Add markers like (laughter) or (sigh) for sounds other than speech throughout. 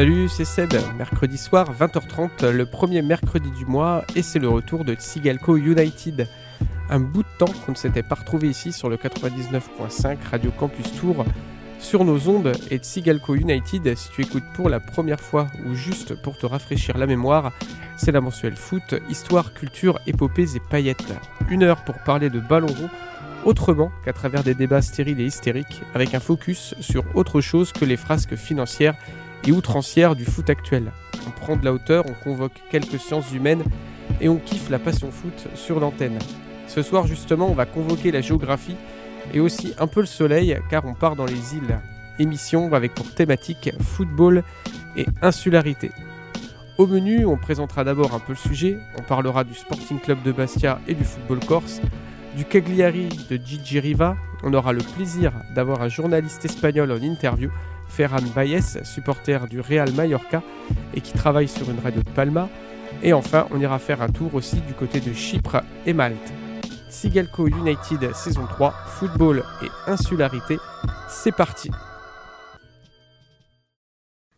Salut, c'est Seb. Mercredi soir, 20h30, le premier mercredi du mois, et c'est le retour de Tsigalco United. Un bout de temps qu'on ne s'était pas retrouvé ici sur le 99.5 Radio Campus Tour. Sur nos ondes et Tsigalco United, si tu écoutes pour la première fois ou juste pour te rafraîchir la mémoire, c'est la mensuelle foot, histoire, culture, épopées et paillettes. Une heure pour parler de ballon rond autrement qu'à travers des débats stériles et hystériques, avec un focus sur autre chose que les frasques financières et outrancières du foot actuel. On prend de la hauteur, on convoque quelques sciences humaines et on kiffe la passion foot sur l'antenne. Ce soir justement, on va convoquer la géographie et aussi un peu le soleil car on part dans les îles. Émission avec pour thématique football et insularité. Au menu, on présentera d'abord un peu le sujet, on parlera du Sporting Club de Bastia et du football corse, du Cagliari de Gigi Riva, on aura le plaisir d'avoir un journaliste espagnol en interview, Ferran Baez, supporter du Real Mallorca et qui travaille sur une radio de Palma. Et enfin, on ira faire un tour aussi du côté de Chypre et Malte. Sigalco United saison 3, football et insularité, c'est parti.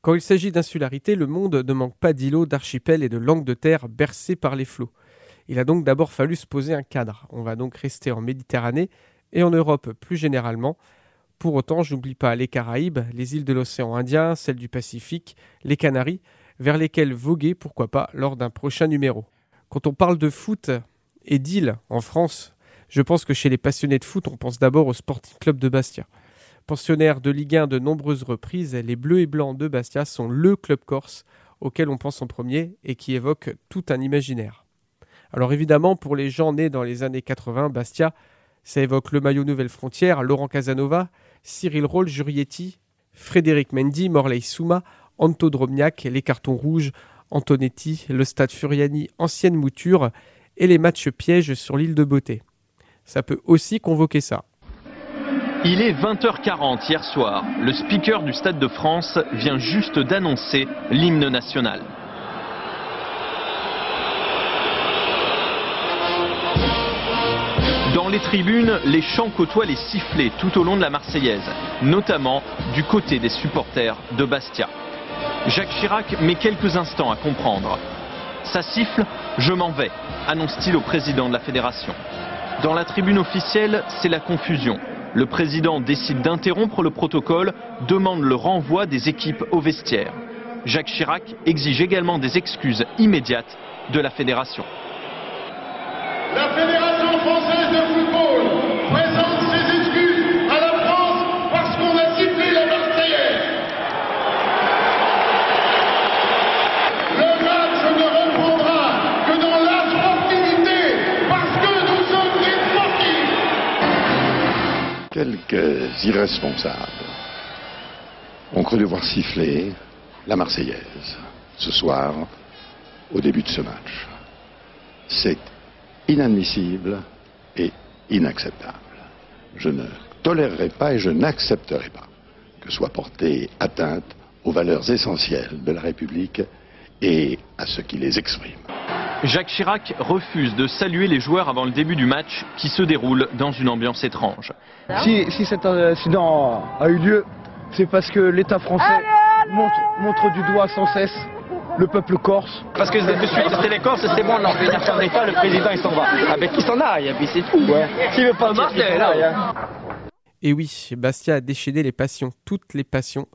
Quand il s'agit d'insularité, le monde ne manque pas d'îlots, d'archipels et de langues de terre bercés par les flots. Il a donc d'abord fallu se poser un cadre. On va donc rester en Méditerranée et en Europe plus généralement. Pour autant, je n'oublie pas les Caraïbes, les îles de l'océan Indien, celles du Pacifique, les Canaries, vers lesquelles voguer, pourquoi pas, lors d'un prochain numéro. Quand on parle de foot et d'îles en France, je pense que chez les passionnés de foot, on pense d'abord au Sporting Club de Bastia. Pensionnaires de Ligue 1 de nombreuses reprises, les Bleus et Blancs de Bastia sont le club corse auquel on pense en premier et qui évoque tout un imaginaire. Alors évidemment, pour les gens nés dans les années 80, Bastia, ça évoque le maillot Nouvelle Frontière, Laurent Casanova, Cyril Roll, Jurietti, Frédéric Mendy, Morley Souma, Anto Dromniak, les cartons rouges, Antonetti, le stade Furiani, ancienne mouture, et les matchs pièges sur l'île de Beauté. Ça peut aussi convoquer ça. Il est 20h40 hier soir. Le speaker du Stade de France vient juste d'annoncer l'hymne national. Dans les tribunes, les chants côtoient les sifflets tout au long de la Marseillaise, notamment du côté des supporters de Bastia. Jacques Chirac met quelques instants à comprendre. Ça siffle, je m'en vais, annonce-t-il au président de la fédération. Dans la tribune officielle, c'est la confusion. Le président décide d'interrompre le protocole, demande le renvoi des équipes au vestiaire. Jacques Chirac exige également des excuses immédiates de la fédération. La Fédération française Quelques irresponsables ont cru devoir siffler la Marseillaise ce soir au début de ce match. C'est inadmissible et inacceptable. Je ne tolérerai pas et je n'accepterai pas que soit portée atteinte aux valeurs essentielles de la République et à ceux qui les expriment. Jacques Chirac refuse de saluer les joueurs avant le début du match qui se déroule dans une ambiance étrange. Si, si cet incident a eu lieu, c'est parce que l'État français montre, montre du doigt sans cesse le peuple corse. Parce que de suite, c'était les Corses, c'est bon, non, on venir faire l'État, le président il s'en va. Ah ben qu'il s'en aille, et puis c'est tout. Ouais. S'il veut pas marcher, aille, hein. Et oui, Bastia a déchaîné les passions, toutes les passions,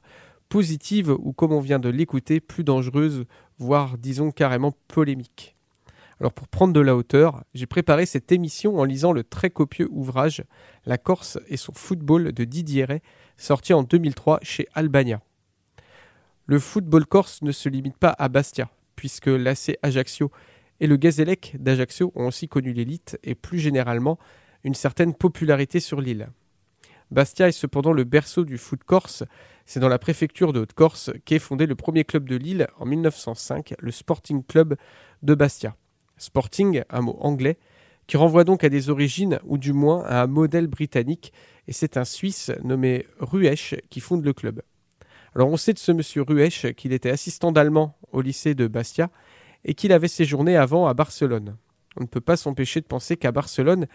positives ou comme on vient de l'écouter, plus dangereuses, voire disons carrément polémiques. Alors pour prendre de la hauteur, j'ai préparé cette émission en lisant le très copieux ouvrage La Corse et son football de Didier Ray, sorti en 2003 chez Albania. Le football corse ne se limite pas à Bastia, puisque l'AC Ajaccio et le Gazélec d'Ajaccio ont aussi connu l'élite et plus généralement une certaine popularité sur l'île. Bastia est cependant le berceau du foot corse. C'est dans la préfecture de Haute-Corse qu'est fondé le premier club de l'île en 1905, le Sporting Club de Bastia. Sporting, un mot anglais, qui renvoie donc à des origines ou du moins à un modèle britannique, et c'est un Suisse nommé Ruesch qui fonde le club. Alors on sait de ce monsieur Ruesch qu'il était assistant d'allemand au lycée de Bastia et qu'il avait séjourné avant à Barcelone. On ne peut pas s'empêcher de penser qu'à Barcelone,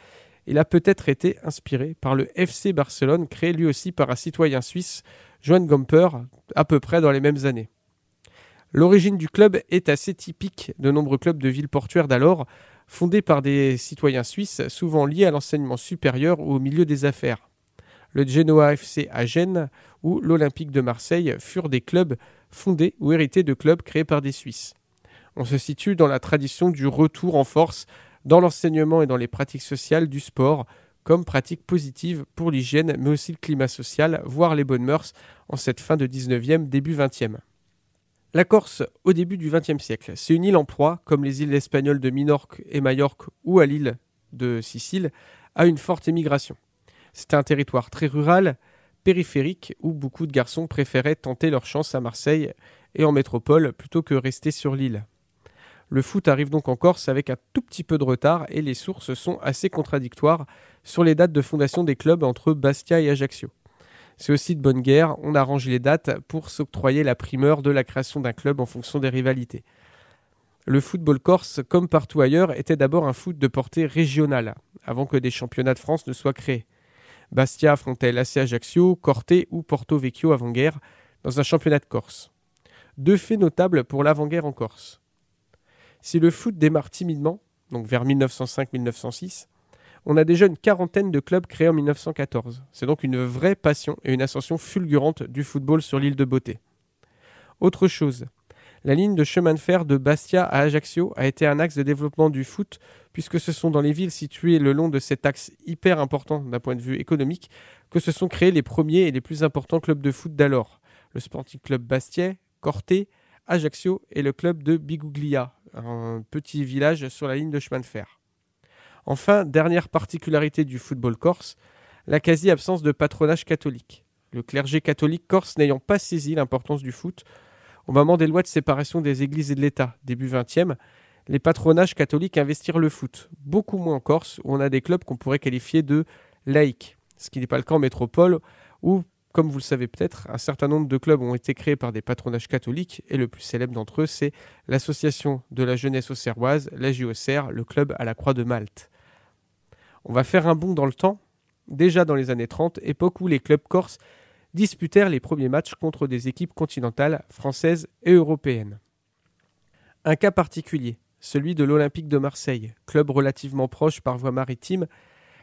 il a peut-être été inspiré par le FC Barcelone, créé lui aussi par un citoyen suisse, Johann Gamper, à peu près dans les mêmes années. L'origine du club est assez typique de nombreux clubs de villes portuaires d'alors, fondés par des citoyens suisses souvent liés à l'enseignement supérieur ou au milieu des affaires. Le Genoa FC à Gênes ou l'Olympique de Marseille furent des clubs fondés ou hérités de clubs créés par des Suisses. On se situe dans la tradition du retour en force dans l'enseignement et dans les pratiques sociales du sport, comme pratique positive pour l'hygiène, mais aussi le climat social, voire les bonnes mœurs, en cette fin de 19e, début 20e. La Corse, au début du XXe siècle, c'est une île en proie, comme les îles espagnoles de Minorque et Majorque ou à l'île de Sicile, à une forte émigration. C'était un territoire très rural, périphérique, où beaucoup de garçons préféraient tenter leur chance à Marseille et en métropole plutôt que rester sur l'île. Le foot arrive donc en Corse avec un tout petit peu de retard et les sources sont assez contradictoires sur les dates de fondation des clubs entre Bastia et Ajaccio. C'est aussi de bonne guerre, on arrange les dates pour s'octroyer la primeur de la création d'un club en fonction des rivalités. Le football corse, comme partout ailleurs, était d'abord un foot de portée régionale, avant que des championnats de France ne soient créés. Bastia affrontait l'AC Ajaccio, Corté ou Porto Vecchio avant-guerre, dans un championnat de Corse. Deux faits notables pour l'avant-guerre en Corse. Si le foot démarre timidement, donc vers 1905-1906, on a déjà une quarantaine de clubs créés en 1914. C'est donc une vraie passion et une ascension fulgurante du football sur l'île de Beauté. Autre chose, la ligne de chemin de fer de Bastia à Ajaccio a été un axe de développement du foot, puisque ce sont dans les villes situées le long de cet axe hyper important d'un point de vue économique que se sont créés les premiers et les plus importants clubs de foot d'alors. Le Sporting Club Bastia, Corté, Ajaccio et le club de Biguglia, un petit village sur la ligne de chemin de fer. Enfin, dernière particularité du football corse, la quasi-absence de patronage catholique. Le clergé catholique corse n'ayant pas saisi l'importance du foot, au moment des lois de séparation des églises et de l'État, début 20e, les patronages catholiques investirent le foot, beaucoup moins en Corse, où on a des clubs qu'on pourrait qualifier de laïcs, ce qui n'est pas le cas en métropole, où comme vous le savez peut-être, un certain nombre de clubs ont été créés par des patronages catholiques et le plus célèbre d'entre eux, c'est l'Association de la jeunesse auxerroise, la JOCR, le club à la Croix de Malte. On va faire un bond dans le temps, déjà dans les années 30, époque où les clubs corses disputèrent les premiers matchs contre des équipes continentales françaises et européennes. Un cas particulier, celui de l'Olympique de Marseille, club relativement proche par voie maritime,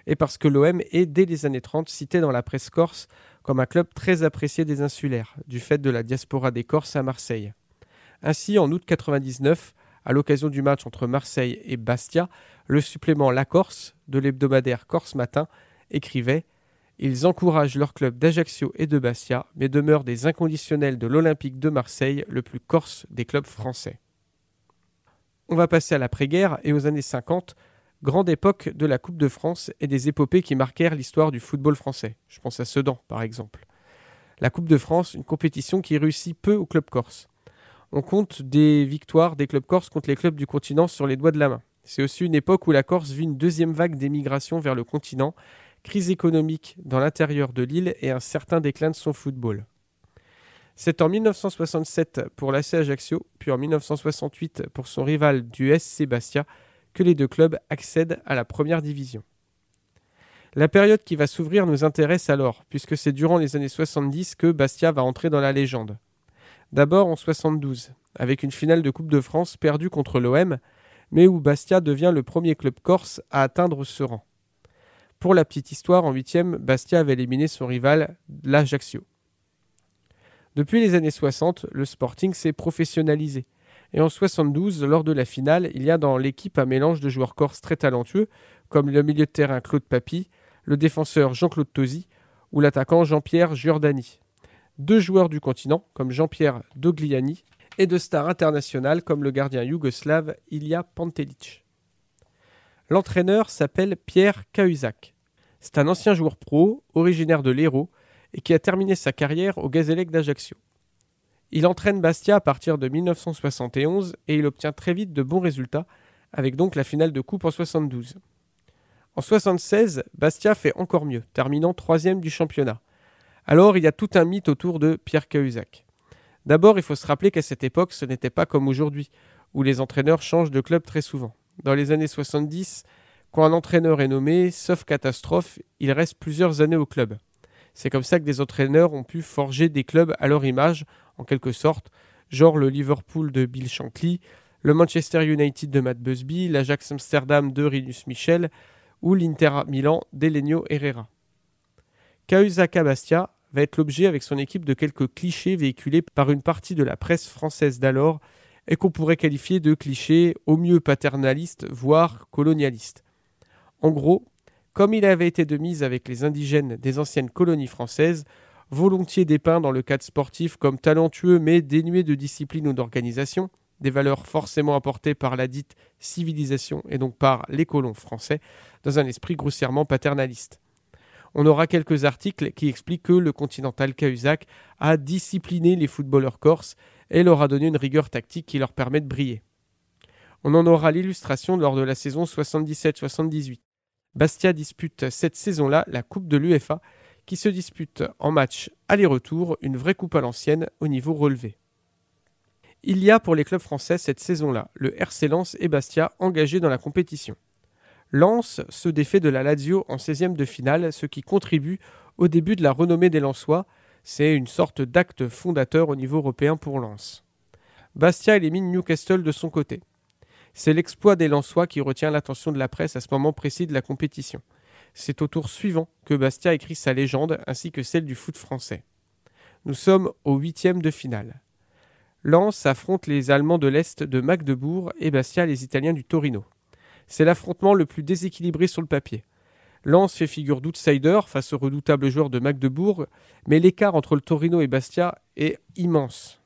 et parce que l'OM est dès les années 30 cité dans la presse corse comme un club très apprécié des insulaires, du fait de la diaspora des Corses à Marseille. Ainsi, en août 99, à l'occasion du match entre Marseille et Bastia, le supplément La Corse de l'hebdomadaire Corse Matin écrivait Ils encouragent leur club d'Ajaccio et de Bastia, mais demeurent des inconditionnels de l'Olympique de Marseille, le plus corse des clubs français. On va passer à l'après-guerre et aux années 50, grande époque de la Coupe de France et des épopées qui marquèrent l'histoire du football français. Je pense à Sedan, par exemple. La Coupe de France, une compétition qui réussit peu au club corse. On compte des victoires des clubs corses contre les clubs du continent sur les doigts de la main. C'est aussi une époque où la Corse vit une deuxième vague d'émigration vers le continent, crise économique dans l'intérieur de l'île et un certain déclin de son football. C'est en 1967 pour l'AC Ajaccio, puis en 1968 pour son rival du SC Bastia, que les deux clubs accèdent à la première division. La période qui va s'ouvrir nous intéresse alors, puisque c'est durant les années 70 que Bastia va entrer dans la légende. D'abord en 72, avec une finale de Coupe de France perdue contre l'OM, mais où Bastia devient le premier club corse à atteindre ce rang. Pour la petite histoire, en huitième, Bastia avait éliminé son rival, l'Ajaccio. Depuis les années 60, le Sporting s'est professionnalisé et en 72, lors de la finale, il y a dans l'équipe un mélange de joueurs corses très talentueux, comme le milieu de terrain Claude Papy, le défenseur Jean-Claude Tosi ou l'attaquant Jean-Pierre Giordani. Deux joueurs du continent, comme Jean-Pierre Dogliani, et de stars internationales comme le gardien yougoslave Ilya Pantelic. L'entraîneur s'appelle Pierre Cahuzac. C'est un ancien joueur pro, originaire de l'Hérault, et qui a terminé sa carrière au Gazélec d'Ajaccio. Il entraîne Bastia à partir de 1971 et il obtient très vite de bons résultats, avec donc la finale de coupe en 72. En 76, Bastia fait encore mieux, terminant troisième du championnat. Alors il y a tout un mythe autour de Pierre Cahuzac. D'abord, il faut se rappeler qu'à cette époque, ce n'était pas comme aujourd'hui, où les entraîneurs changent de club très souvent. Dans les années 70, quand un entraîneur est nommé, sauf catastrophe, il reste plusieurs années au club. C'est comme ça que des entraîneurs ont pu forger des clubs à leur image, en quelque sorte, genre le Liverpool de Bill Shankly, le Manchester United de Matt Busby, l'Ajax Amsterdam de Rinus Michel ou l'Inter Milan d'Elenio Herrera. Cahuzac Bastia va être l'objet avec son équipe de quelques clichés véhiculés par une partie de la presse française d'alors et qu'on pourrait qualifier de clichés au mieux paternalistes, voire colonialistes. En gros, comme il avait été de mise avec les indigènes des anciennes colonies françaises, volontiers dépeint dans le cadre sportif comme talentueux mais dénué de discipline ou d'organisation, des valeurs forcément apportées par la dite civilisation et donc par les colons français, dans un esprit grossièrement paternaliste. On aura quelques articles qui expliquent que le continental Cahuzac a discipliné les footballeurs corses et leur a donné une rigueur tactique qui leur permet de briller. On en aura l'illustration lors de la saison 77-78. Bastia dispute cette saison-là la Coupe de l'UEFA, qui se dispute en match aller-retour une vraie coupe à l'ancienne au niveau relevé. Il y a pour les clubs français cette saison-là le RC Lens et Bastia engagés dans la compétition. Lens se défait de la Lazio en 16e de finale, ce qui contribue au début de la renommée des Lensois. C'est une sorte d'acte fondateur au niveau européen pour Lens. Bastia élimine Newcastle de son côté. C'est l'exploit des Lensois qui retient l'attention de la presse à ce moment précis de la compétition. C'est au tour suivant que Bastia écrit sa légende ainsi que celle du foot français. Nous sommes au huitième de finale. Lens affronte les Allemands de l'Est de Magdebourg et Bastia les Italiens du Torino. C'est l'affrontement le plus déséquilibré sur le papier. Lens fait figure d'outsider face aux redoutables joueurs de Magdebourg, mais l'écart entre le Torino et Bastia est immense.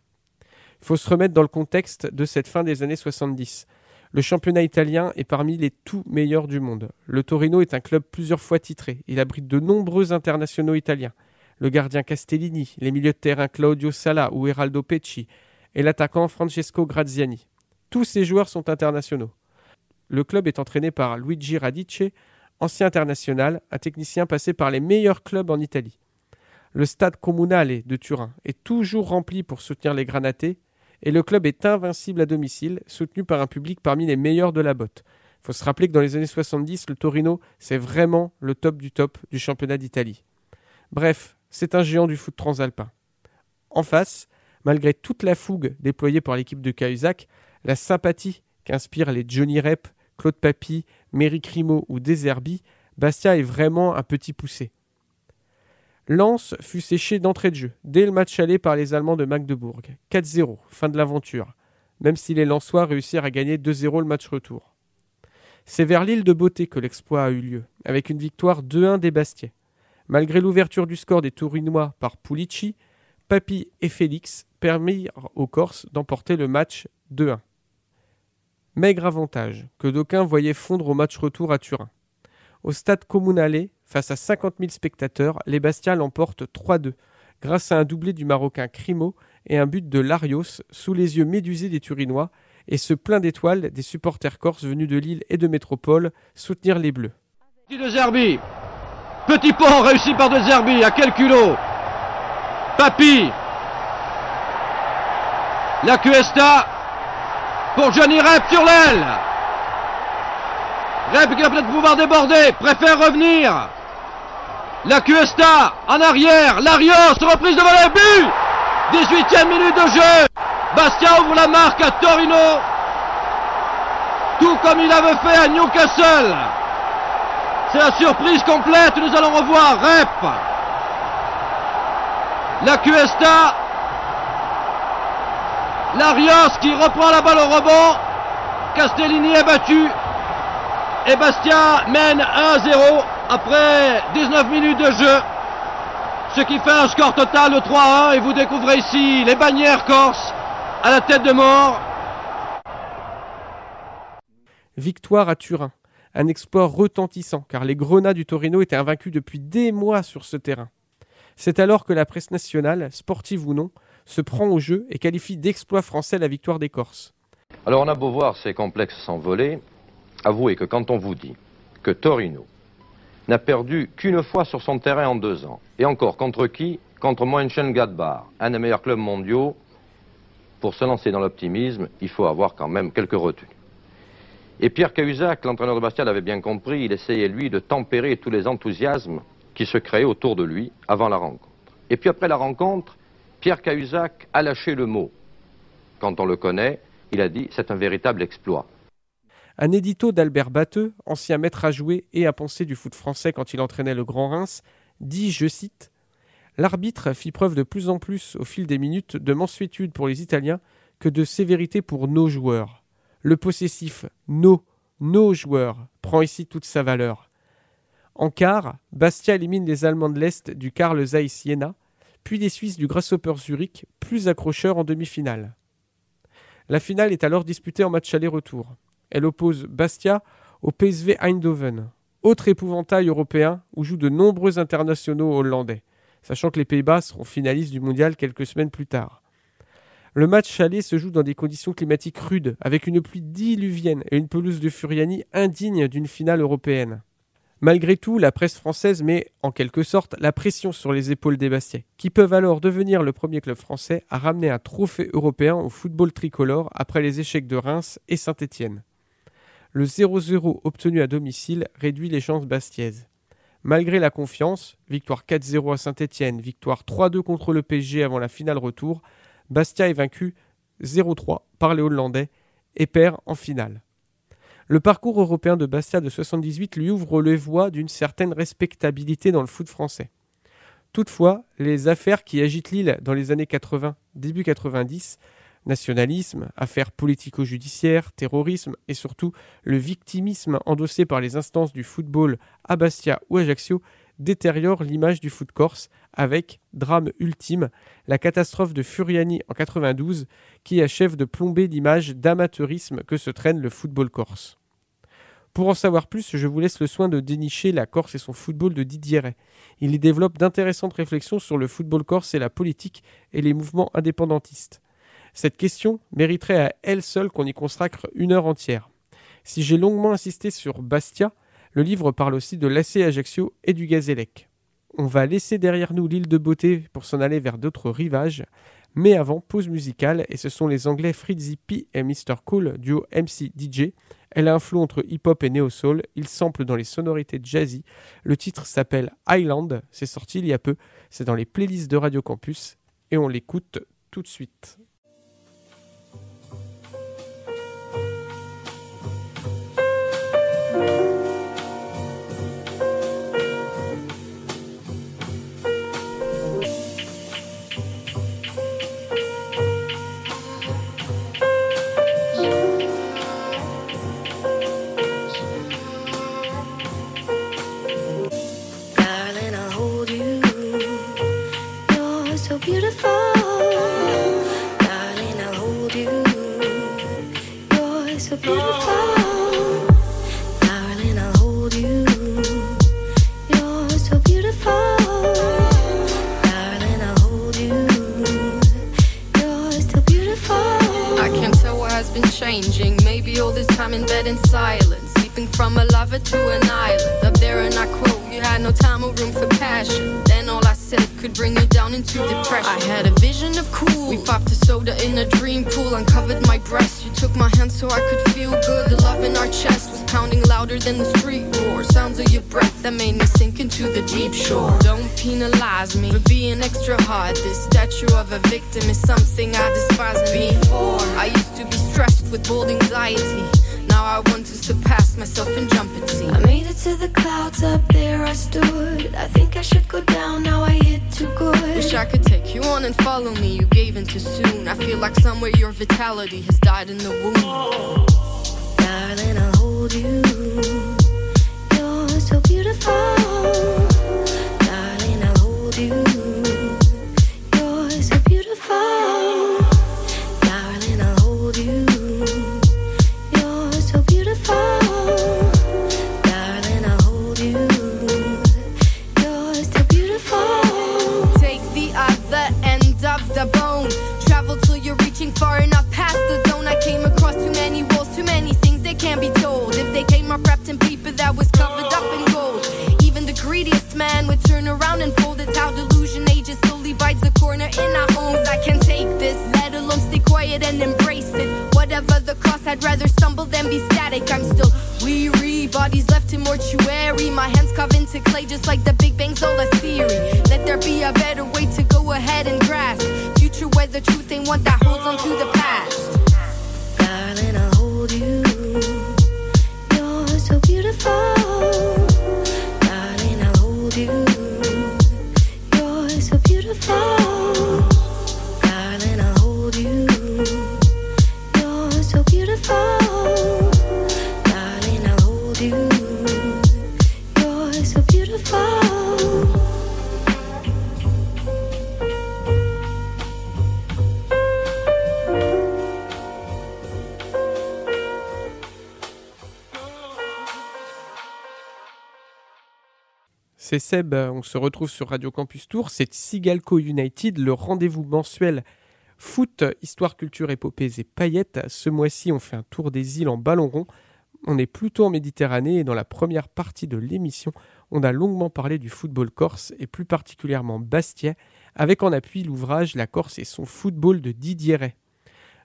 Il faut se remettre dans le contexte de cette fin des années 70. Le championnat italien est parmi les tout meilleurs du monde. Le Torino est un club plusieurs fois titré. Il abrite de nombreux internationaux italiens. Le gardien Castellini, les milieux de terrain Claudio Sala ou Eraldo Pecci et l'attaquant Francesco Graziani. Tous ces joueurs sont internationaux. Le club est entraîné par Luigi Radice, ancien international, un technicien passé par les meilleurs clubs en Italie. Le stade Comunale de Turin est toujours rempli pour soutenir les Granatés et le club est invincible à domicile, soutenu par un public parmi les meilleurs de la botte. Il faut se rappeler que dans les années 70, le Torino, c'est vraiment le top du top du championnat d'Italie. Bref, c'est un géant du foot transalpin. En face, malgré toute la fougue déployée par l'équipe de Cahuzac, la sympathie qu'inspirent les Johnny Rep, Claude Papy, Méry Crimo ou Deserbi, Bastia est vraiment un petit poussé. Lens fut séché d'entrée de jeu, dès le match aller par les Allemands de Magdebourg. 4-0, fin de l'aventure, même si les Lensois réussirent à gagner 2-0 le match retour. C'est vers l'île de Beauté que l'exploit a eu lieu, avec une victoire 2-1 des Bastiais. Malgré l'ouverture du score des Tourinois par Pulici, Papy et Félix permirent aux Corses d'emporter le match 2-1. Maigre avantage que d'aucuns voyaient fondre au match retour à Turin. Au stade Comunale, face à 50 000 spectateurs, les Bastia l'emportent 3-2, grâce à un doublé du Marocain Crimo et un but de Larios sous les yeux médusés des Turinois, et ce plein d'étoiles des supporters corses venus de Lille et de Métropole soutenir les Bleus. De petit réussi par de Zerbi, à quel culot Papy, la Cuesta, pour Johnny Rep sur l'aile. Rep qui a peut-être pouvoir déborder, préfère revenir. La Cuesta en arrière, Larios, reprise devant le but 18e minute de jeu Bastia ouvre la marque à Torino, tout comme il avait fait à Newcastle. C'est la surprise complète, nous allons revoir Rep. La Cuesta Larios qui reprend la balle au rebond. Castellini est battu. Et Bastia mène 1-0 après 19 minutes de jeu. Ce qui fait un score total de 3-1. Et vous découvrez ici les bannières corse à la tête de mort. Victoire à Turin. Un exploit retentissant car les Grenats du Torino étaient invaincus depuis des mois sur ce terrain. C'est alors que la presse nationale, sportive ou non, se prend au jeu et qualifie d'exploit français la victoire des Corses. Alors on a beau voir ces complexes s'envoler, avouez que quand on vous dit que Torino n'a perdu qu'une fois sur son terrain en deux ans, et encore contre qui? Contre Mönchengladbach, un des meilleurs clubs mondiaux. Pour se lancer dans l'optimisme, il faut avoir quand même quelques retenues. Et Pierre Cahuzac, l'entraîneur de Bastia, l'avait bien compris, il essayait lui de tempérer tous les enthousiasmes qui se créaient autour de lui avant la rencontre. Et puis après la rencontre, Pierre Cahuzac a lâché le mot. quand on le connaît, il a dit c'est un véritable exploit. Un édito d'Albert Batteux, ancien maître à jouer et à penser du foot français quand il entraînait le Grand Reims, dit, je cite, L'arbitre fit preuve de plus en plus au fil des minutes de mansuétude pour les Italiens que de sévérité pour nos joueurs. Le possessif nos, nos joueurs prend ici toute sa valeur. En quart, Bastia élimine les Allemands de l'Est du Carl Zeiss Siena, puis les Suisses du Grasshopper Zurich, plus accrocheurs en demi-finale. La finale est alors disputée en match aller-retour. Elle oppose Bastia au PSV Eindhoven, autre épouvantail européen où jouent de nombreux internationaux hollandais, sachant que les Pays-Bas seront finalistes du mondial quelques semaines plus tard. Le match aller se joue dans des conditions climatiques rudes, avec une pluie diluvienne et une pelouse de Furiani indigne d'une finale européenne. Malgré tout, la presse française met, en quelque sorte, la pression sur les épaules des Bastiais, qui peuvent alors devenir le premier club français à ramener un trophée européen au football tricolore après les échecs de Reims et Saint-Étienne le 0-0 obtenu à domicile réduit les chances bastiaises. Malgré la confiance, victoire 4-0 à Saint-Etienne, victoire 3-2 contre le PSG avant la finale retour, Bastia est vaincu 0-3 par les Hollandais et perd en finale. Le parcours européen de Bastia de 78 lui ouvre les voies d'une certaine respectabilité dans le foot français. Toutefois, les affaires qui agitent l'île dans les années 80, début 90, Nationalisme, affaires politico-judiciaires, terrorisme et surtout le victimisme endossé par les instances du football à Bastia ou Ajaccio détériore l'image du foot corse avec, drame ultime, la catastrophe de Furiani en 92 qui achève de plomber l'image d'amateurisme que se traîne le football corse. Pour en savoir plus, je vous laisse le soin de dénicher la Corse et son football de Didier. Il y développe d'intéressantes réflexions sur le football corse et la politique et les mouvements indépendantistes. Cette question mériterait à elle seule qu'on y consacre une heure entière. Si j'ai longuement insisté sur Bastia, le livre parle aussi de l'AC Ajaccio et du Gazélec. On va laisser derrière nous l'île de beauté pour s'en aller vers d'autres rivages, mais avant, pause musicale, et ce sont les anglais Fritzy P et Mr. Cool, duo MC DJ. Elle a un flou entre hip-hop et néo-soul, il sample dans les sonorités jazzy. Le titre s'appelle Island, c'est sorti il y a peu, c'est dans les playlists de Radio Campus, et on l'écoute tout de suite. so beautiful. Darling, I'll hold you. You're so beautiful. Darling, I'll hold you. You're so beautiful. I can tell what has been changing. Maybe all this time in bed in silence. Sleeping from a lover to an island. Up there and I quote, you had no time or room for passion said could bring down into depression. I had a vision of cool. We popped a soda in a dream pool, uncovered my breast. You took my hand so I could feel good. The love in our chest was pounding louder than the street roar. Sounds of your breath that made me sink into the deep shore. Don't penalize me for being extra hard. This statue of a victim is something I despise before. I used to be stressed with bold anxiety. Now I want to surpass myself and jump and see. I made it to the clouds up there, I stood. I think I should go down, now I hit too good. Wish I could take you on and follow me, you gave in too soon. I feel like somewhere your vitality has died in the womb. Darling, I'll hold you. You're so beautiful. Darling, I'll hold you. up in gold. Even the greediest man would turn around and fold. It's how delusion ages slowly bites the corner in our homes. I can't take this, let alone stay quiet and embrace it. Whatever the cost, I'd rather stumble than be static. I'm still weary, bodies left in mortuary. My hands carved into clay just like the On se retrouve sur Radio Campus Tour, c'est Sigalco United, le rendez-vous mensuel foot, histoire, culture, épopées et paillettes. Ce mois-ci, on fait un tour des îles en ballon rond. On est plutôt en Méditerranée et dans la première partie de l'émission, on a longuement parlé du football corse et plus particulièrement Bastia, avec en appui l'ouvrage La Corse et son football de Didier Ray.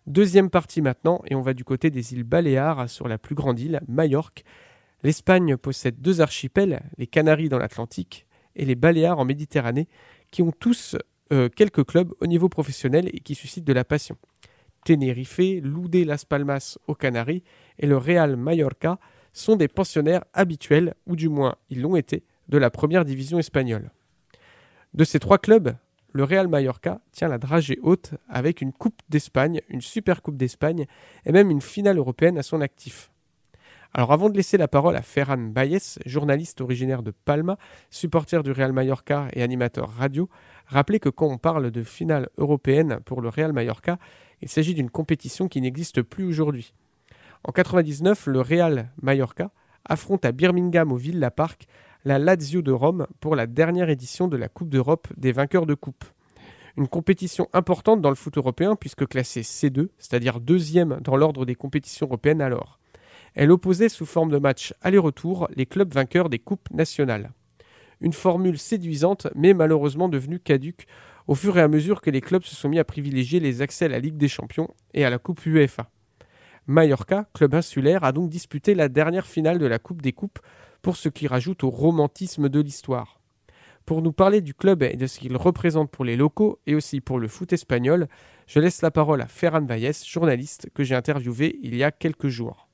Deuxième partie maintenant, et on va du côté des îles Baléares sur la plus grande île, Majorque. L'Espagne possède deux archipels, les Canaries dans l'Atlantique et les Baléares en Méditerranée, qui ont tous euh, quelques clubs au niveau professionnel et qui suscitent de la passion. Tenerife, Loudé Las Palmas aux Canaries et le Real Mallorca sont des pensionnaires habituels, ou du moins ils l'ont été, de la première division espagnole. De ces trois clubs, le Real Mallorca tient la dragée haute avec une Coupe d'Espagne, une Super Coupe d'Espagne et même une finale européenne à son actif. Alors avant de laisser la parole à Ferran Baez, journaliste originaire de Palma, supporter du Real Mallorca et animateur radio, rappelez que quand on parle de finale européenne pour le Real Mallorca, il s'agit d'une compétition qui n'existe plus aujourd'hui. En 99, le Real Mallorca affronte à Birmingham au Villa Park la Lazio de Rome pour la dernière édition de la Coupe d'Europe des vainqueurs de coupe. Une compétition importante dans le foot européen puisque classée C2, c'est-à-dire deuxième dans l'ordre des compétitions européennes alors. Elle opposait sous forme de match aller-retour les clubs vainqueurs des coupes nationales. Une formule séduisante mais malheureusement devenue caduque au fur et à mesure que les clubs se sont mis à privilégier les accès à la Ligue des Champions et à la Coupe UEFA. Mallorca, club insulaire, a donc disputé la dernière finale de la Coupe des Coupes pour ce qui rajoute au romantisme de l'histoire. Pour nous parler du club et de ce qu'il représente pour les locaux et aussi pour le foot espagnol, je laisse la parole à Ferran Valles, journaliste que j'ai interviewé il y a quelques jours.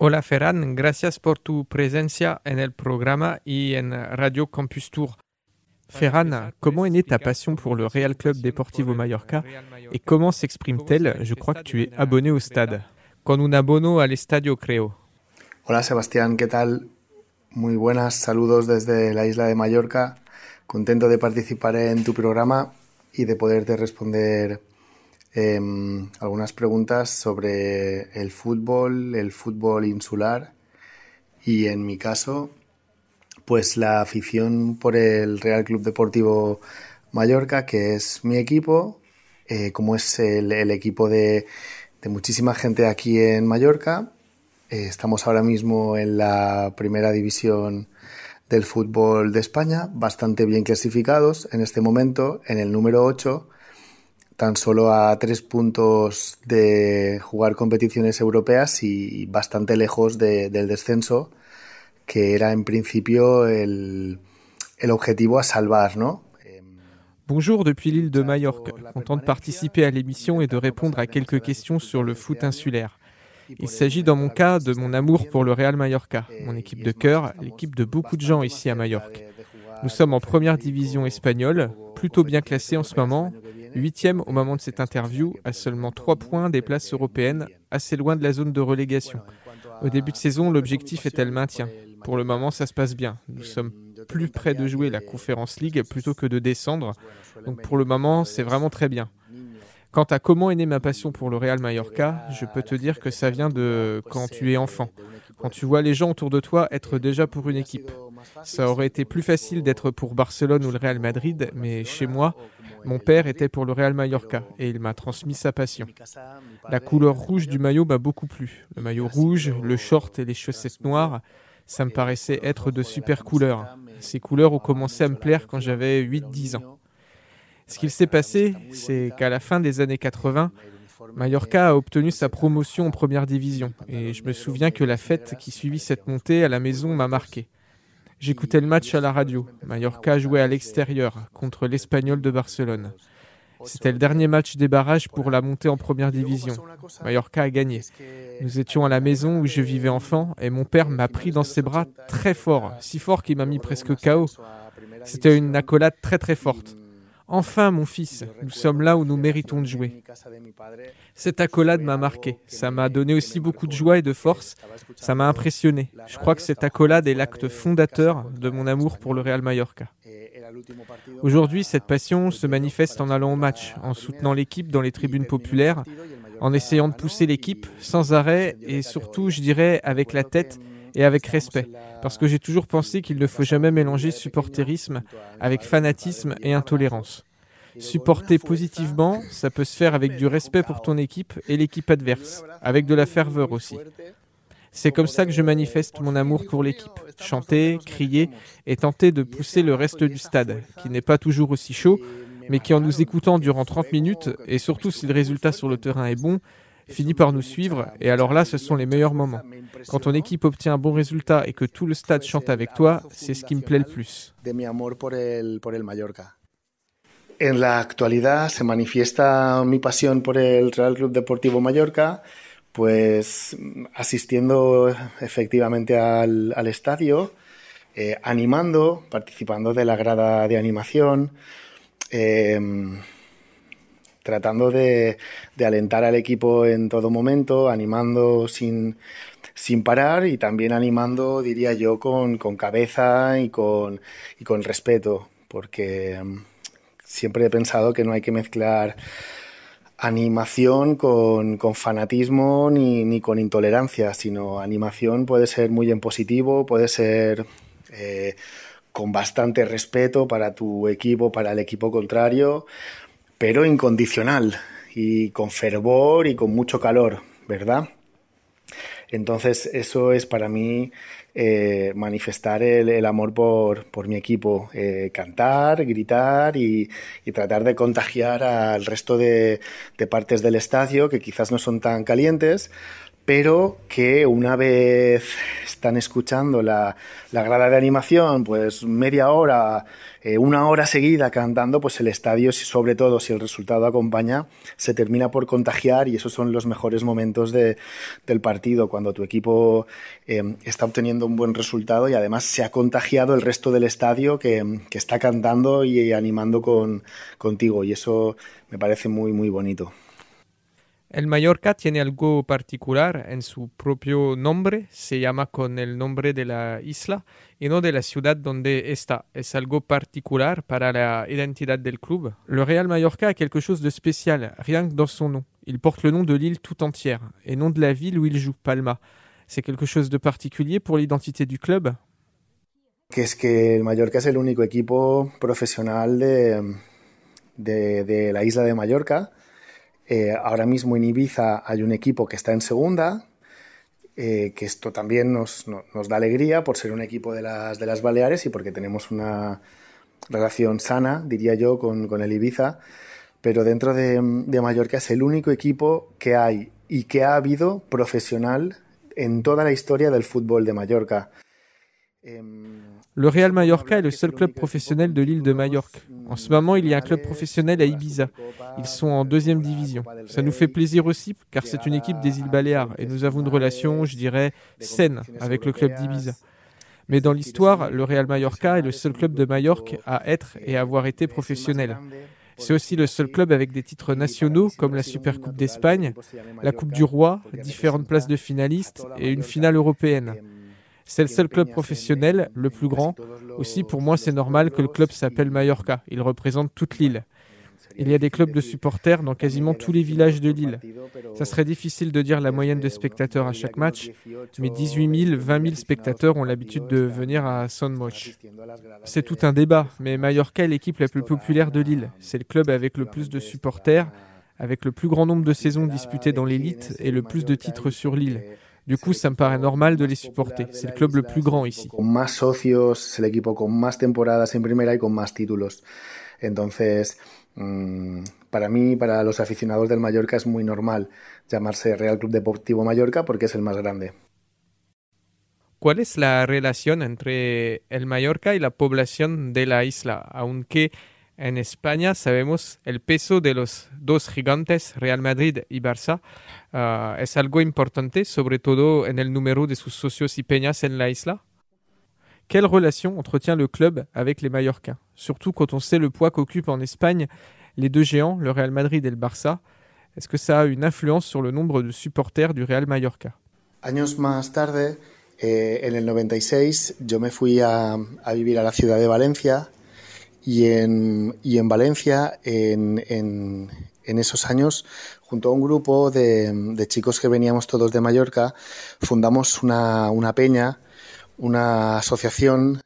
Hola Ferran, gracias por tu presencia en el programa y en Radio Campus Tour. Ferran, comment est née ta passion pour le Real Club Deportivo Mallorca et comment s'exprime-t-elle Je crois que tu es abonné au stade. Con un abono al estadio, creo. Hola Sebastián, ¿qué tal? Muy buenas, saludos desde la isla de Mallorca. Contento de participar en tu programa y de poderte responder em, algunas preguntas sobre el fútbol, el fútbol insular. Y en mi caso, pues la afición por el Real Club Deportivo Mallorca, que es mi equipo, eh, como es el, equipo de, muchísima gente aquí en Mallorca eh, estamos ahora mismo en la primera división del fútbol de España, bastante bien clasificados en este momento, en el número 8, tan solo a tres puntos de jugar competiciones europeas y bastante lejos del descenso, que era en principio el, el objetivo a salvar, ¿no? Bonjour depuis l'île de Majorque, content de participer à l'émission et de répondre à quelques questions sur le foot insulaire. Il s'agit dans mon cas de mon amour pour le Real Mallorca, mon équipe de cœur, l'équipe de beaucoup de gens ici à Majorque. Nous sommes en première division espagnole, plutôt bien classés en ce moment, huitième au moment de cette interview, à seulement trois points des places européennes, assez loin de la zone de relégation. Au début de saison, l'objectif était le maintien. Pour le moment, ça se passe bien. Nous sommes plus près de jouer la Conference League plutôt que de descendre. Donc pour le moment, c'est vraiment très bien. Quant à comment est née ma passion pour le Real Mallorca, je peux te dire que ça vient de quand tu es enfant. Quand tu vois les gens autour de toi être déjà pour une équipe. Ça aurait été plus facile d'être pour Barcelone ou le Real Madrid, mais chez moi, mon père était pour le Real Mallorca et il m'a transmis sa passion. La couleur rouge du maillot m'a beaucoup plu. Le maillot rouge, le short et les chaussettes noires, ça me paraissait être de super couleurs. Ces couleurs ont commencé à me plaire quand j'avais 8-10 ans. Ce qu'il s'est passé, c'est qu'à la fin des années 80, Mallorca a obtenu sa promotion en première division. Et je me souviens que la fête qui suivit cette montée à la maison m'a marqué. J'écoutais le match à la radio. Mallorca jouait à l'extérieur contre l'Espagnol de Barcelone. C'était le dernier match des barrages pour la montée en première division. Mallorca a gagné. Nous étions à la maison où je vivais enfant et mon père m'a pris dans ses bras très fort, si fort qu'il m'a mis presque KO. C'était une accolade très très forte. Enfin, mon fils, nous sommes là où nous méritons de jouer. Cette accolade m'a marqué. Ça m'a donné aussi beaucoup de joie et de force. Ça m'a impressionné. Je crois que cette accolade est l'acte fondateur de mon amour pour le Real Mallorca. Aujourd'hui, cette passion se manifeste en allant au match, en soutenant l'équipe dans les tribunes populaires, en essayant de pousser l'équipe sans arrêt et surtout, je dirais, avec la tête et avec respect, parce que j'ai toujours pensé qu'il ne faut jamais mélanger supporterisme avec fanatisme et intolérance. Supporter positivement, ça peut se faire avec du respect pour ton équipe et l'équipe adverse, avec de la ferveur aussi. C'est comme ça que je manifeste mon amour pour l'équipe. Chanter, crier et tenter de pousser le reste du stade, qui n'est pas toujours aussi chaud, mais qui en nous écoutant durant 30 minutes, et surtout si le résultat sur le terrain est bon, finit par nous suivre, et alors là, ce sont les meilleurs moments. Quand ton équipe obtient un bon résultat et que tout le stade chante avec toi, c'est ce qui me plaît le plus. En la actualidad se manifiesta mi pasión por el Real Club Deportivo Mallorca, pues asistiendo efectivamente al, al estadio, eh, animando, participando de la grada de animación, eh, tratando de, de, alentar al equipo en todo momento, animando sin, sin parar y también animando, diría yo, con, con cabeza y con, y con respeto, porque siempre he pensado que no hay que mezclar animación con, con fanatismo ni, ni, con intolerancia, sino animación puede ser muy en positivo, puede ser eh, con bastante respeto para tu equipo, para el equipo contrario, pero incondicional y con fervor y con mucho calor, ¿verdad? Entonces eso es para mí eh, manifestar el, amor por, por mi equipo, eh, cantar, gritar y, y, tratar de contagiar al resto de, de partes del estadio que quizás no son tan calientes, pero que una vez están escuchando la, la grada de animación, pues media hora, eh, una hora seguida cantando, pues el estadio, sobre todo si el resultado acompaña, se termina por contagiar y esos son los mejores momentos de, del partido, cuando tu equipo eh, está obteniendo un buen resultado y además se ha contagiado el resto del estadio que, que está cantando y animando con, contigo y eso me parece muy, muy bonito. El Mallorca tiene algo particular en su propio nombre, se llama con el nombre de la isla y no de la ciudad donde está. Es algo particular para la identidad del club. Le Real Mallorca a quelque chose de spécial, rien que dans son nom. Il porte le nom de l'île tout entière et non de la ville où il joue, Palma. C'est quelque chose de particulier pour l'identité du club? Que es que el Mallorca es el único equipo profesional de, de, de la isla de Mallorca Eh, ahora mismo en Ibiza hay un equipo que está en segunda, eh, que esto también nos, no, nos, da alegría por ser un equipo de las, de las Baleares y porque tenemos una relación sana, diría yo, con, con el Ibiza. Pero dentro de, de, Mallorca es el único equipo que hay y que ha habido profesional en toda la historia del fútbol de Mallorca. Eh, Le Real Mallorca est le seul club professionnel de l'île de Majorque. En ce moment, il y a un club professionnel à Ibiza. Ils sont en deuxième division. Ça nous fait plaisir aussi car c'est une équipe des îles Baléares et nous avons une relation, je dirais, saine avec le club d'Ibiza. Mais dans l'histoire, le Real Mallorca est le seul club de Majorque à être et avoir été professionnel. C'est aussi le seul club avec des titres nationaux comme la Supercoupe d'Espagne, la Coupe du Roi, différentes places de finalistes et une finale européenne. C'est le seul club professionnel, le plus grand. Aussi, pour moi, c'est normal que le club s'appelle Mallorca. Il représente toute l'île. Il y a des clubs de supporters dans quasiment tous les villages de l'île. Ça serait difficile de dire la moyenne de spectateurs à chaque match, mais 18 000, 20 000 spectateurs ont l'habitude de venir à Sonmoch. C'est tout un débat, mais Mallorca est l'équipe la plus populaire de l'île. C'est le club avec le plus de supporters, avec le plus grand nombre de saisons disputées dans l'élite et le plus de titres sur l'île. Du coup, ça me paraît normal de les supporter. C'est le club le plus grand ici. Con más socios, el equipo con más temporadas en primera y con más títulos. Entonces, mmm, para mí, para los aficionados del Mallorca es muy normal llamarse Real Club Deportivo Mallorca porque es el más grande. ¿Cuál es la relación entre el Mallorca y la población de la isla? Aunque en España sabemos el peso de los dos gigantes, Real Madrid y Barça, uh, es algo importante, sobre todo en el número de sus socios y peñas en la isla? Quelle relation entretient le club avec les Mallorcains? Surtout quand on sait le poids qu'occupent en Espagne les deux géants, le Real Madrid et le Barça. Est-ce que ça a une influence sur le nombre de supporters du Real Mallorca? Años más tarde, eh, en el 96, yo me fui a, a vivir a la ciudad de Valencia y en, y en Valencia, en, en, en esos un grupo de, chicos que veníamos todos de Mallorca, fundamos una peña, una asociación.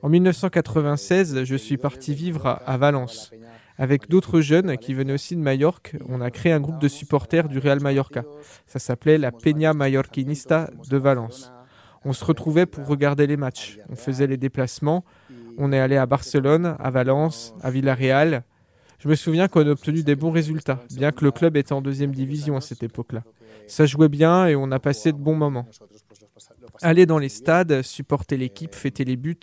En 1996, je suis parti vivre à Valence. Avec d'autres jeunes qui venaient aussi de Majorque, on a créé un groupe de supporters du Real Mallorca. Ça s'appelait la Peña Mallorquinista de Valence. On se retrouvait pour regarder les matchs. On faisait les déplacements. On est allé à Barcelone, à Valence, à Villarreal. Je me souviens qu'on a obtenu des bons résultats, bien que le club était en deuxième division à cette époque-là. Ça jouait bien et on a passé de bons moments. Aller dans les stades, supporter l'équipe, fêter les buts,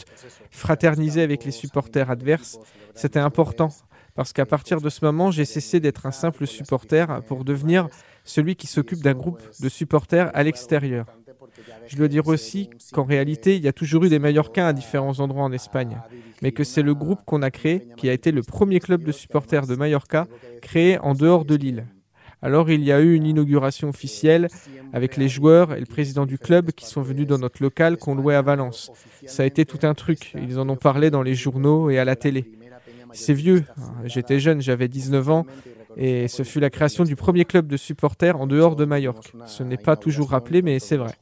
fraterniser avec les supporters adverses, c'était important parce qu'à partir de ce moment, j'ai cessé d'être un simple supporter pour devenir celui qui s'occupe d'un groupe de supporters à l'extérieur. Je dois dire aussi qu'en réalité, il y a toujours eu des Mallorquins à différents endroits en Espagne, mais que c'est le groupe qu'on a créé qui a été le premier club de supporters de Mallorca créé en dehors de l'île. Alors il y a eu une inauguration officielle avec les joueurs et le président du club qui sont venus dans notre local qu'on louait à Valence. Ça a été tout un truc, ils en ont parlé dans les journaux et à la télé. C'est vieux, j'étais jeune, j'avais 19 ans, et ce fut la création du premier club de supporters en dehors de Majorque. Ce n'est pas toujours rappelé, mais c'est vrai.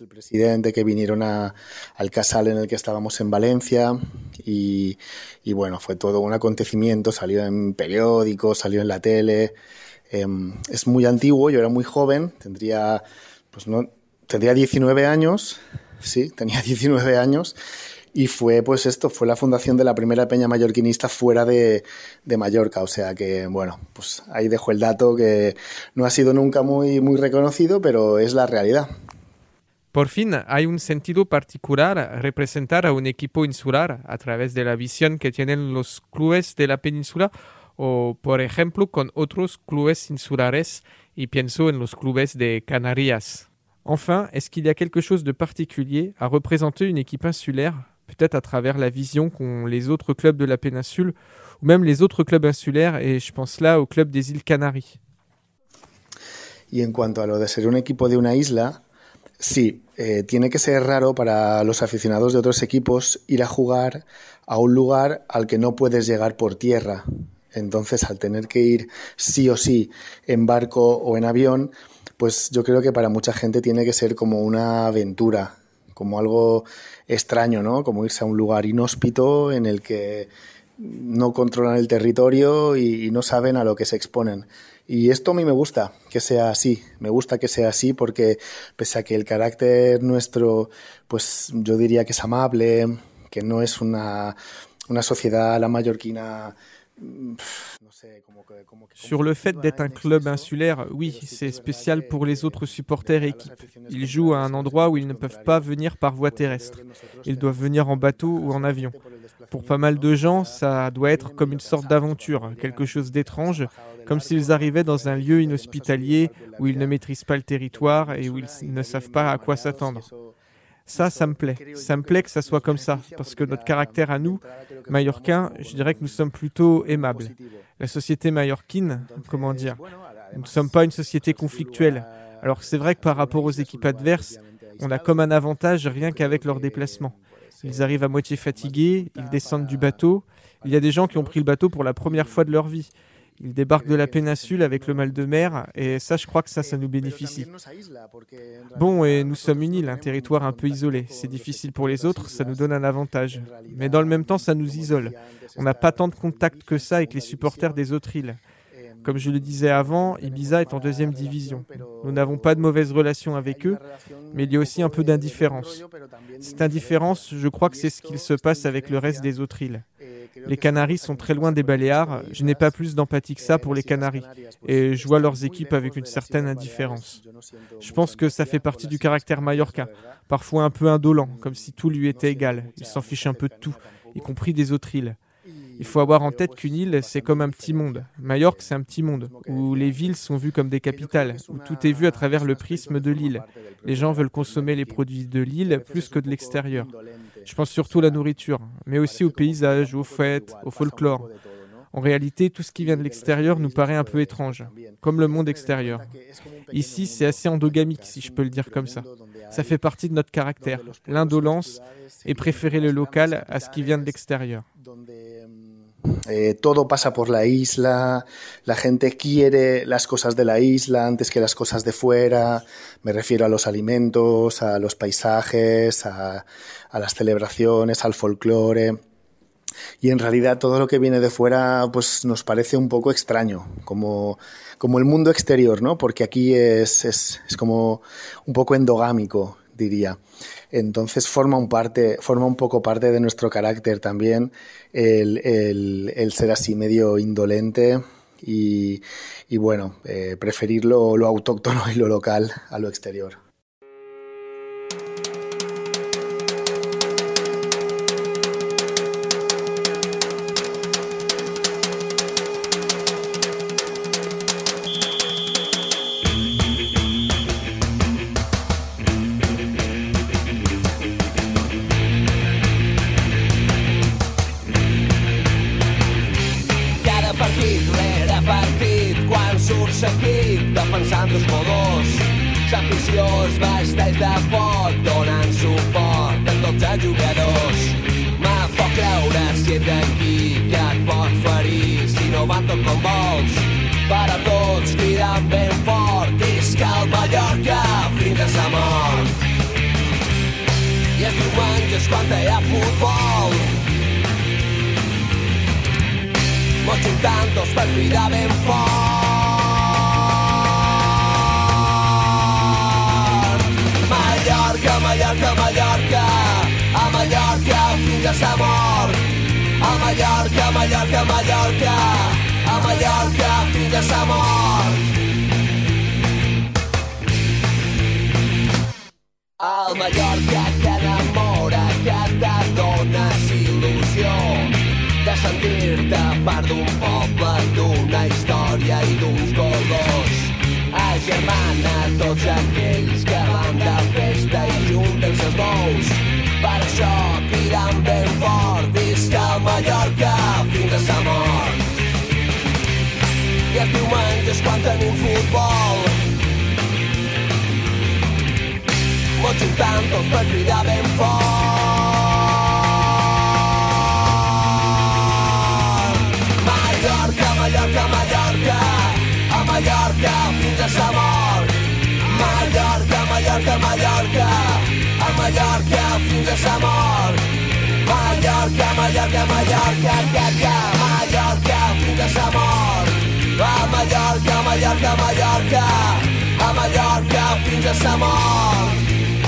el presidente que vinieron a, al casal en el que estábamos en Valencia y, y, bueno, fue todo un acontecimiento, salió en periódicos, salió en la tele, eh, es muy antiguo, yo era muy joven, tendría, pues no, tendría 19 años, sí, tenía (laughs) 19 años y fue pues esto, fue la fundación de la primera peña mallorquinista fuera de, Mallorca, o sea que bueno, pues ahí dejo el dato que no ha sido nunca muy, muy reconocido, pero es la realidad. Por fin, hay un sentido particular representar a un equipo insular a través de la visión que tienen los clubes de la península o, por ejemplo, con otros clubes insulares, y pienso en los clubes de Canarias. Enfin, est-ce qu'il y a quelque chose de particulier à représenter une équipe insulaire peut-être à travers la vision qu'ont les autres clubs de la péninsule, ou même les autres clubs insulaires, et je pense là au club des îles Canaries. Y en cuanto a lo de ser un equipo de una isla, sí, eh, tiene que ser raro para los aficionados de otros equipos ir a jugar a un lugar al que no puedes llegar por tierra. Entonces, al tener que ir sí o sí en barco o en avión, pues yo creo que para mucha gente tiene que ser como una aventura, como algo extraño, ¿no? Como irse a un lugar inhóspito en el que no controlan el territorio y, no saben a lo que se exponen. Y esto a mí me gusta que sea así, me gusta que sea así porque pese a que el carácter nuestro, pues yo diría que es amable, que no es una, una sociedad la mallorquina Sur le fait d'être un club insulaire, oui, c'est spécial pour les autres supporters et équipes. Ils jouent à un endroit où ils ne peuvent pas venir par voie terrestre. Ils doivent venir en bateau ou en avion. Pour pas mal de gens, ça doit être comme une sorte d'aventure, quelque chose d'étrange, comme s'ils arrivaient dans un lieu inhospitalier où ils ne maîtrisent pas le territoire et où ils ne savent pas à quoi s'attendre. Ça, ça me plaît. Ça me plaît que ça soit comme ça, parce que notre caractère à nous, Mallorcains, je dirais que nous sommes plutôt aimables. La société mallorquine, comment dire, nous ne sommes pas une société conflictuelle. Alors c'est vrai que par rapport aux équipes adverses, on a comme un avantage rien qu'avec leur déplacement. Ils arrivent à moitié fatigués, ils descendent du bateau. Il y a des gens qui ont pris le bateau pour la première fois de leur vie. Ils débarquent de la péninsule avec le mal de mer, et ça, je crois que ça, ça nous bénéficie. Bon, et nous sommes une île, un territoire un peu isolé. C'est difficile pour les autres, ça nous donne un avantage. Mais dans le même temps, ça nous isole. On n'a pas tant de contact que ça avec les supporters des autres îles. Comme je le disais avant, Ibiza est en deuxième division. Nous n'avons pas de mauvaise relation avec eux, mais il y a aussi un peu d'indifférence. Cette indifférence, je crois que c'est ce qu'il se passe avec le reste des autres îles. Les Canaries sont très loin des Baléares. Je n'ai pas plus d'empathie que ça pour les Canaries. Et je vois leurs équipes avec une certaine indifférence. Je pense que ça fait partie du caractère mallorquin, parfois un peu indolent, comme si tout lui était égal. Il s'en fiche un peu de tout, y compris des autres îles. Il faut avoir en tête qu'une île, c'est comme un petit monde. Majorque, c'est un petit monde, où les villes sont vues comme des capitales, où tout est vu à travers le prisme de l'île. Les gens veulent consommer les produits de l'île plus que de l'extérieur. Je pense surtout à la nourriture, mais aussi au paysage, aux fêtes, au folklore. En réalité, tout ce qui vient de l'extérieur nous paraît un peu étrange, comme le monde extérieur. Ici, c'est assez endogamique, si je peux le dire comme ça. Ça fait partie de notre caractère, l'indolence, et préférer le local à ce qui vient de l'extérieur. Eh, todo pasa por la isla, la gente quiere las cosas de la isla antes que las cosas de fuera, me refiero a los alimentos, a los paisajes, a, las celebraciones, al folclore. Y en realidad todo lo que viene de fuera pues nos parece un poco extraño, como, como el mundo exterior, ¿no? Porque aquí es, es, es como un poco endogámico, diría. Entonces forma un, parte, forma un poco parte de nuestro carácter también el, ser así medio indolente y, y bueno, eh, preferir lo, lo autóctono y lo local a lo exterior. Diumenges quan hi ha futbol, Molt juntant tots per cridar ben fort. Mallorca, Mallorca, Mallorca, a Mallorca fins a sa mort. A Mallorca, Mallorca, Mallorca, a Mallorca fins a sa mort. Sentir-te part d'un poble, d'una història i d'uns colors. Agermana tots aquells que van de festa i junten els bous. Per això cridant ben fort, visca el Mallorca fins a sa mort. I els diumenges quan tenim futbol, molt juntant tots per cridar ben fort. Mallorca fins a sa mort. Mallorca, Mallorca, Mallorca, a Mallorca fins a sa mort. Mallorca, Mallorca, Mallorca, que, que, Mallorca fins a sa mort. A Mallorca, Mallorca, Mallorca, a Mallorca fins a sa mort.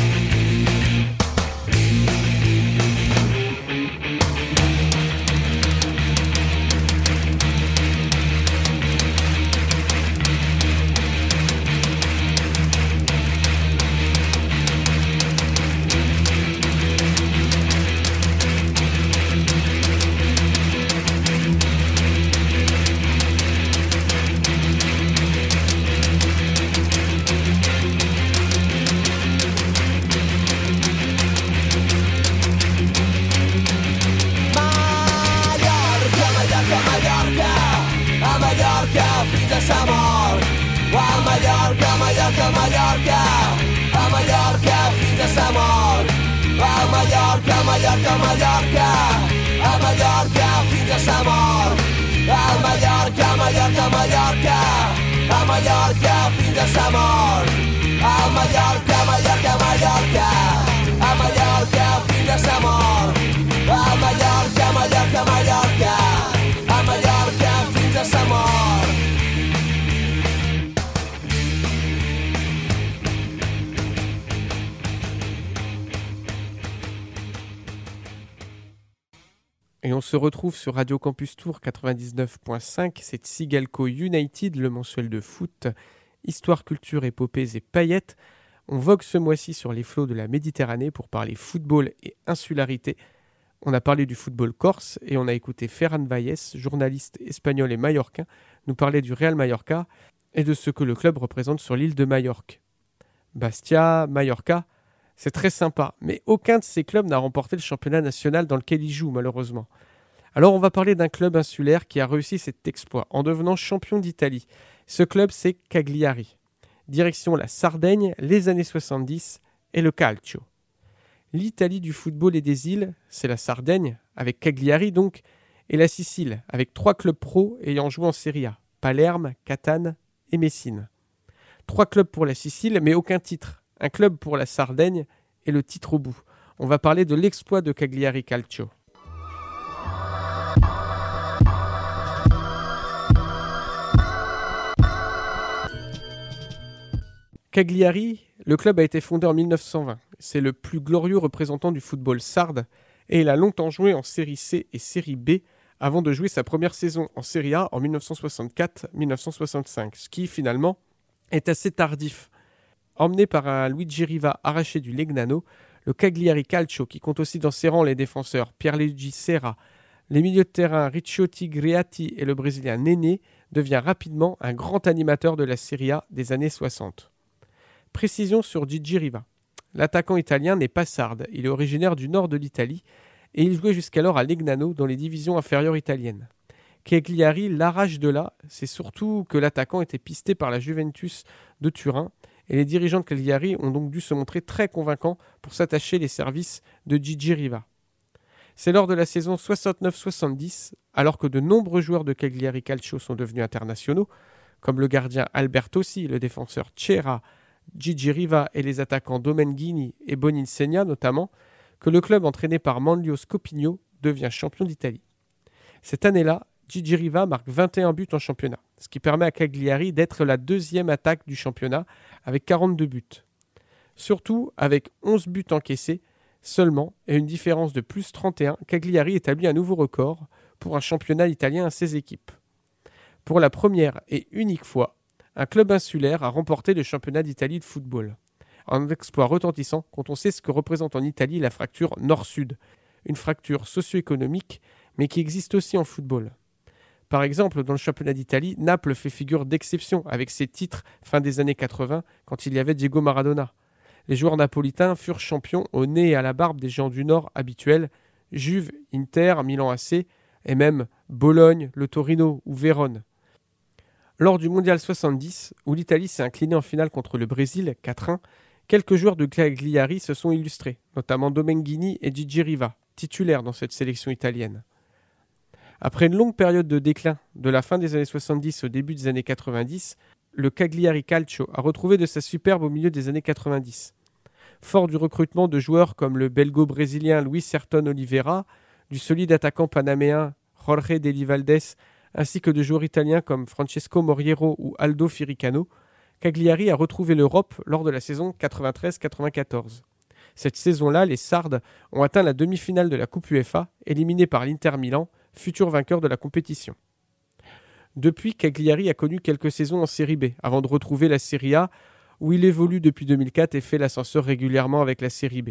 Mallorca, Mallorca, a Mallorca fins a sa mort. A Mallorca, Mallorca, Mallorca, a Mallorca fins a sa mort. A Mallorca, Mallorca, Mallorca, a Mallorca fins a sa mort. A Mallorca, Mallorca, Mallorca, a Et on se retrouve sur Radio Campus Tour 99.5. C'est Sigalco United, le mensuel de foot, histoire, culture, épopées et paillettes. On vogue ce mois-ci sur les flots de la Méditerranée pour parler football et insularité. On a parlé du football corse et on a écouté Ferran Valles, journaliste espagnol et mallorquin, nous parler du Real Mallorca et de ce que le club représente sur l'île de Majorque. Bastia, Mallorca, c'est très sympa, mais aucun de ces clubs n'a remporté le championnat national dans lequel ils jouent, malheureusement. Alors on va parler d'un club insulaire qui a réussi cet exploit en devenant champion d'Italie. Ce club, c'est Cagliari. Direction la Sardaigne, les années 70 et le calcio. L'Italie du football et des îles, c'est la Sardaigne, avec Cagliari donc, et la Sicile, avec trois clubs pro ayant joué en Serie A, Palerme, Catane et Messine. Trois clubs pour la Sicile, mais aucun titre. Un club pour la Sardaigne et le titre au bout. On va parler de l'exploit de Cagliari Calcio. Cagliari, le club a été fondé en 1920. C'est le plus glorieux représentant du football sarde et il a longtemps joué en Série C et Série B avant de jouer sa première saison en Série A en 1964-1965, ce qui finalement est assez tardif. Emmené par un Luigi Riva arraché du Legnano, le Cagliari Calcio, qui compte aussi dans ses rangs les défenseurs Pierluigi Serra, les milieux de terrain Ricciotti Griatti et le Brésilien Néné, devient rapidement un grand animateur de la Serie A des années 60. Précision sur Gigi Riva. L'attaquant italien n'est pas sarde, il est originaire du nord de l'Italie et il jouait jusqu'alors à Legnano dans les divisions inférieures italiennes. Cagliari l'arrache de là, c'est surtout que l'attaquant était pisté par la Juventus de Turin et les dirigeants de Cagliari ont donc dû se montrer très convaincants pour s'attacher les services de Gigi Riva. C'est lors de la saison 69-70, alors que de nombreux joueurs de Cagliari Calcio sont devenus internationaux, comme le gardien Albertossi, le défenseur Cera, Gigi Riva et les attaquants Domenghini et Boninsegna notamment, que le club entraîné par Manlio Scopigno devient champion d'Italie. Cette année-là, Gigi Riva marque 21 buts en championnat, ce qui permet à Cagliari d'être la deuxième attaque du championnat avec 42 buts. Surtout, avec 11 buts encaissés seulement et une différence de plus 31, Cagliari établit un nouveau record pour un championnat italien à ses équipes. Pour la première et unique fois, un club insulaire a remporté le championnat d'Italie de football. Un exploit retentissant quand on sait ce que représente en Italie la fracture nord-sud, une fracture socio-économique, mais qui existe aussi en football. Par exemple, dans le championnat d'Italie, Naples fait figure d'exception avec ses titres fin des années 80 quand il y avait Diego Maradona. Les joueurs napolitains furent champions au nez et à la barbe des gens du Nord habituels, Juve, Inter, Milan AC et même Bologne, le Torino ou Vérone. Lors du Mondial 70, où l'Italie s'est inclinée en finale contre le Brésil 4-1, quelques joueurs de Cagliari se sont illustrés, notamment Domenghini et Gigi Riva, titulaires dans cette sélection italienne. Après une longue période de déclin, de la fin des années 70 au début des années 90, le Cagliari Calcio a retrouvé de sa superbe au milieu des années 90. Fort du recrutement de joueurs comme le belgo-brésilien Luis Serton Oliveira, du solide attaquant panaméen Jorge Deli Valdés ainsi que de joueurs italiens comme Francesco Moriero ou Aldo Firicano, Cagliari a retrouvé l'Europe lors de la saison 93-94. Cette saison-là, les Sardes ont atteint la demi-finale de la Coupe UEFA, éliminés par l'Inter Milan, futur vainqueur de la compétition. Depuis, Cagliari a connu quelques saisons en Série B, avant de retrouver la Serie A, où il évolue depuis 2004 et fait l'ascenseur régulièrement avec la Série B.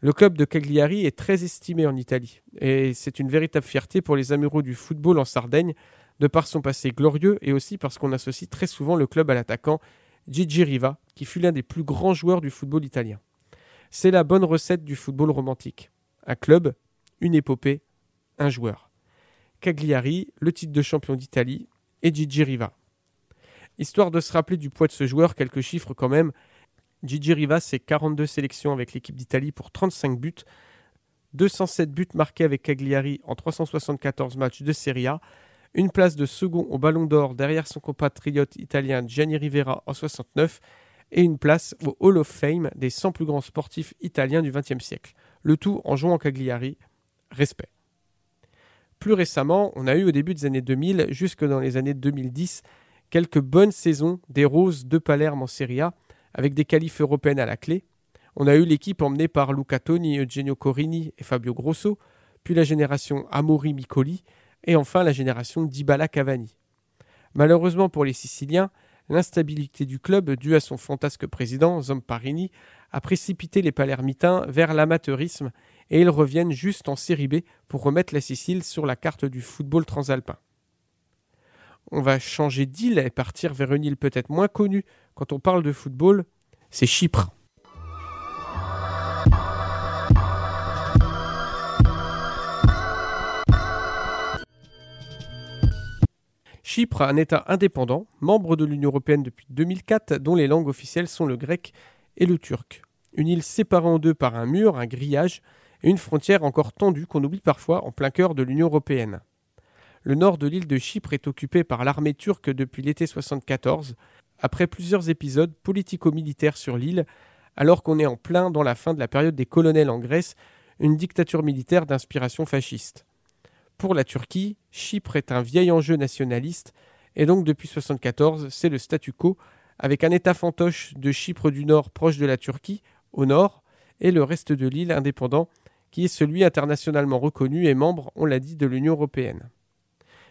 Le club de Cagliari est très estimé en Italie et c'est une véritable fierté pour les amoureux du football en Sardaigne, de par son passé glorieux et aussi parce qu'on associe très souvent le club à l'attaquant Gigi Riva, qui fut l'un des plus grands joueurs du football italien. C'est la bonne recette du football romantique. Un club, une épopée, un joueur. Cagliari, le titre de champion d'Italie, et Gigi Riva. Histoire de se rappeler du poids de ce joueur, quelques chiffres quand même. Gigi Riva, c'est 42 sélections avec l'équipe d'Italie pour 35 buts, 207 buts marqués avec Cagliari en 374 matchs de Serie A, une place de second au Ballon d'Or derrière son compatriote italien Gianni Rivera en 69 et une place au Hall of Fame des 100 plus grands sportifs italiens du XXe siècle. Le tout en jouant Cagliari. Respect. Plus récemment, on a eu au début des années 2000 jusque dans les années 2010 quelques bonnes saisons des Roses de Palerme en Serie A avec des qualifs européennes à la clé. On a eu l'équipe emmenée par Luca Toni, Eugenio Corini et Fabio Grosso, puis la génération Amori Micoli, et enfin la génération Dybala Cavani. Malheureusement pour les Siciliens, l'instabilité du club due à son fantasque président, Zamparini, a précipité les Palermitains vers l'amateurisme et ils reviennent juste en Série B pour remettre la Sicile sur la carte du football transalpin. On va changer d'île et partir vers une île peut-être moins connue quand on parle de football, c'est Chypre. Chypre, un État indépendant, membre de l'Union européenne depuis 2004, dont les langues officielles sont le grec et le turc. Une île séparée en deux par un mur, un grillage, une frontière encore tendue qu'on oublie parfois en plein cœur de l'Union européenne. Le nord de l'île de Chypre est occupé par l'armée turque depuis l'été 74, après plusieurs épisodes politico-militaires sur l'île, alors qu'on est en plein dans la fin de la période des colonels en Grèce, une dictature militaire d'inspiration fasciste. Pour la Turquie, Chypre est un vieil enjeu nationaliste, et donc depuis 1974, c'est le statu quo, avec un État fantoche de Chypre du Nord proche de la Turquie, au nord, et le reste de l'île indépendant, qui est celui internationalement reconnu et membre, on l'a dit, de l'Union européenne.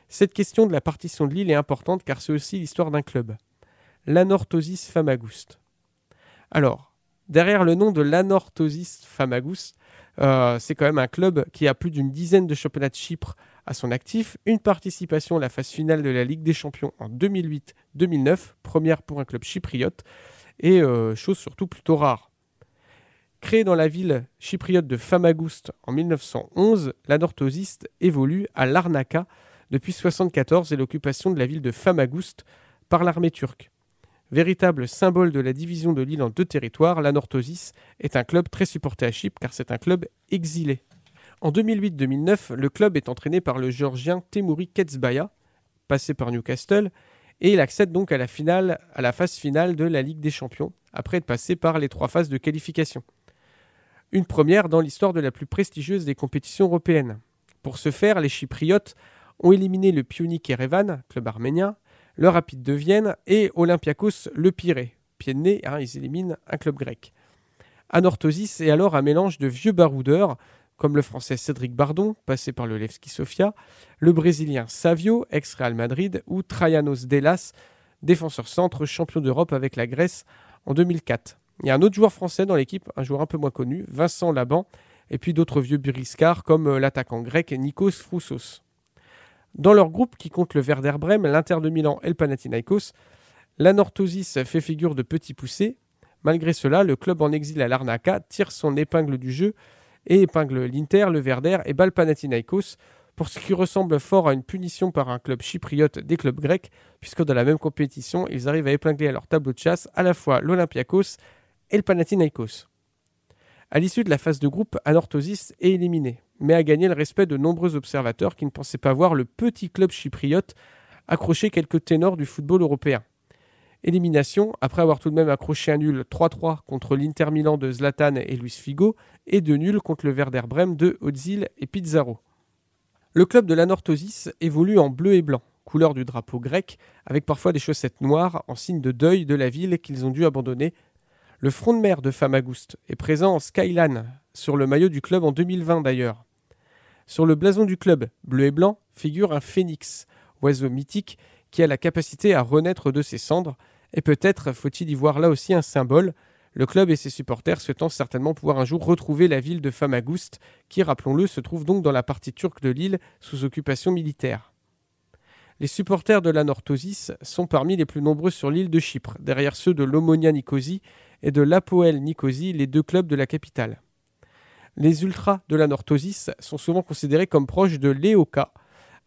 Cette question de la partition de l'île est importante car c'est aussi l'histoire d'un club, l'Anorthosis Famagouste. Alors, derrière le nom de l'Anorthosis Famagouste, euh, c'est quand même un club qui a plus d'une dizaine de championnats de Chypre à son actif, une participation à la phase finale de la Ligue des Champions en 2008-2009, première pour un club chypriote, et euh, chose surtout plutôt rare. Créé dans la ville chypriote de Famagouste en 1911, l'anorthosis évolue à Larnaca depuis 1974 et l'occupation de la ville de Famagouste par l'armée turque. Véritable symbole de la division de l'île en deux territoires, l'anorthosis est un club très supporté à Chypre car c'est un club exilé. En 2008-2009, le club est entraîné par le géorgien Temuri Ketsbaya, passé par Newcastle, et il accède donc à la, finale, à la phase finale de la Ligue des Champions, après être passé par les trois phases de qualification. Une première dans l'histoire de la plus prestigieuse des compétitions européennes. Pour ce faire, les Chypriotes ont éliminé le Pionik Erevan, club arménien, le Rapide de Vienne et Olympiakos Le Pirée. Pied de nez, hein, ils éliminent un club grec. Anorthosis est alors un mélange de vieux baroudeurs, comme le français Cédric Bardon, passé par le Levski Sofia, le brésilien Savio, ex-Real Madrid, ou Traianos Delas, défenseur centre, champion d'Europe avec la Grèce en 2004. Il y a un autre joueur français dans l'équipe, un joueur un peu moins connu, Vincent Laban, et puis d'autres vieux buriscards comme euh, l'attaquant grec Nikos Froussos. Dans leur groupe, qui compte le Werder Brême, l'Inter de Milan et le Panathinaikos, l'anorthosis fait figure de petit poussé. Malgré cela, le club en exil à Larnaca tire son épingle du jeu et épingle l'Inter, le Werder et bat Panathinaikos pour ce qui ressemble fort à une punition par un club chypriote des clubs grecs, puisque dans la même compétition, ils arrivent à épingler à leur tableau de chasse à la fois l'Olympiakos et le Panathinaikos. À l'issue de la phase de groupe, Anorthosis est éliminé, mais a gagné le respect de nombreux observateurs qui ne pensaient pas voir le petit club chypriote accrocher quelques ténors du football européen. Élimination, après avoir tout de même accroché un nul 3-3 contre l'Inter Milan de Zlatan et Luis Figo, et de nul contre le Werder Brême de Ozil et Pizarro. Le club de l'Anorthosis évolue en bleu et blanc, couleur du drapeau grec, avec parfois des chaussettes noires en signe de deuil de la ville qu'ils ont dû abandonner le front de mer de Famagouste est présent en Skyline, sur le maillot du club en 2020 d'ailleurs. Sur le blason du club, bleu et blanc, figure un phénix, oiseau mythique qui a la capacité à renaître de ses cendres, et peut-être faut-il y voir là aussi un symbole, le club et ses supporters souhaitant certainement pouvoir un jour retrouver la ville de Famagouste, qui, rappelons-le, se trouve donc dans la partie turque de l'île sous occupation militaire. Les supporters de l'Anorthosis sont parmi les plus nombreux sur l'île de Chypre, derrière ceux de l'Omonia Nicosie et de l'Apoel Nicosie, les deux clubs de la capitale. Les ultras de la Northosis sont souvent considérés comme proches de l'EOKA,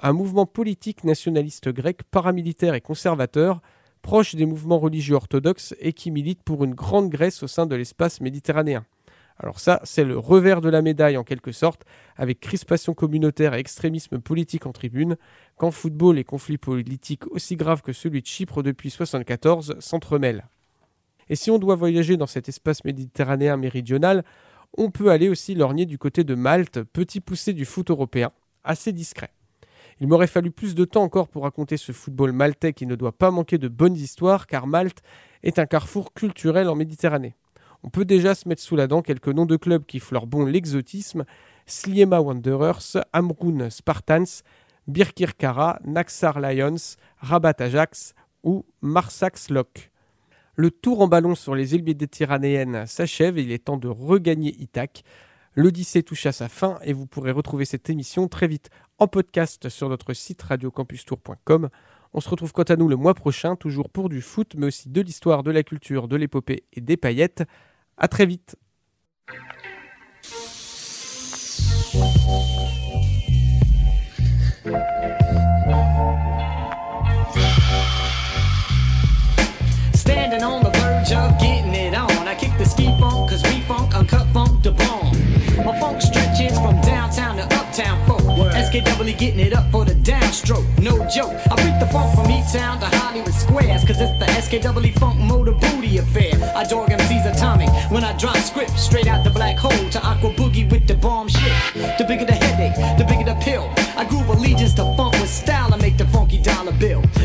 un mouvement politique nationaliste grec paramilitaire et conservateur, proche des mouvements religieux orthodoxes et qui milite pour une grande Grèce au sein de l'espace méditerranéen. Alors ça, c'est le revers de la médaille en quelque sorte, avec crispation communautaire et extrémisme politique en tribune, quand football et conflits politiques aussi graves que celui de Chypre depuis 1974 s'entremêlent. Et si on doit voyager dans cet espace méditerranéen méridional, on peut aller aussi lorgner du côté de Malte, petit poussé du foot européen, assez discret. Il m'aurait fallu plus de temps encore pour raconter ce football maltais qui ne doit pas manquer de bonnes histoires, car Malte est un carrefour culturel en Méditerranée. On peut déjà se mettre sous la dent quelques noms de clubs qui fleurent bon l'exotisme Sliema Wanderers, Amrun Spartans, Birkirkara, Naxar Lions, Rabat Ajax ou Marsax Lok. Le tour en ballon sur les îles méditerranéennes s'achève et il est temps de regagner Ithac. L'Odyssée touche à sa fin et vous pourrez retrouver cette émission très vite en podcast sur notre site radiocampustour.com. On se retrouve quant à nous le mois prochain, toujours pour du foot, mais aussi de l'histoire, de la culture, de l'épopée et des paillettes. À très vite. SKW getting it up for the downstroke, no joke. I beat the funk from E-Town to Hollywood Squares, cause it's the SKW funk motor booty affair. I dog MC's atomic when I drop scripts straight out the black hole to Aqua Boogie with the bomb shit. The bigger the headache, the bigger the pill. I groove allegiance to funk with style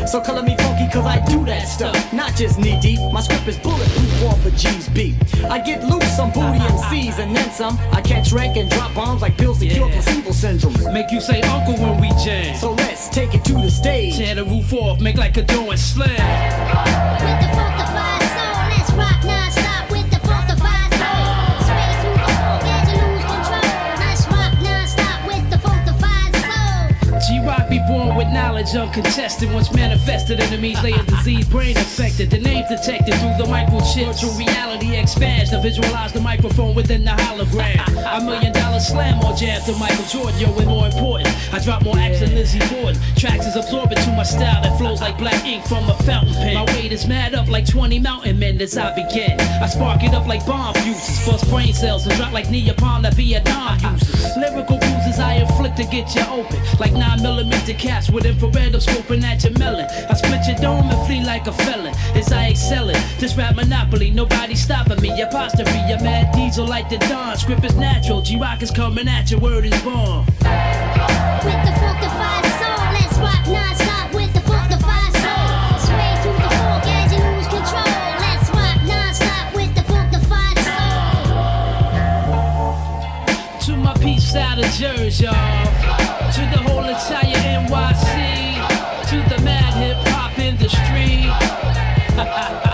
So color me funky cause I do that stuff, not just knee deep. My script is bulletproof off a G's beat. I get loose on booty MCs and then some. I catch rank and drop bombs like pills to cure placebo syndrome. Make you say uncle when we jam. So let's take it to the stage. Tear the roof off, make like a door and slam. With the funkified soul, let's rock non-stop knowledge uncontested. Once manifested, enemies lay a disease, brain affected. The name detected through the microchip. True reality expands to visualize the microphone within the hologram. A million dollar slam or jam to Michael Jordan. Yo, more important, I drop more acts than Lizzie Borden. Tracks is absorbent to my style that flows like black ink from a fountain pen. My weight is mad up like 20 mountain men as I begin. I spark it up like bomb fuses, bust brain cells and drop like Neopalm that Vietnam uses. Lyrical bruises I inflict to get you open, like 9 millimeter caps with infrared of scoping at your melon. I split your dome and flee like a felon as I excel it. This rap monopoly, nobody stopping me. Apostrophe, your mad diesel like the dawn. Script is natural, G-Rock is coming at you, word is born. With the funkified soul, let's rock with Out of Jersey, y'all. To the whole entire NYC. To the mad hip hop industry. (laughs)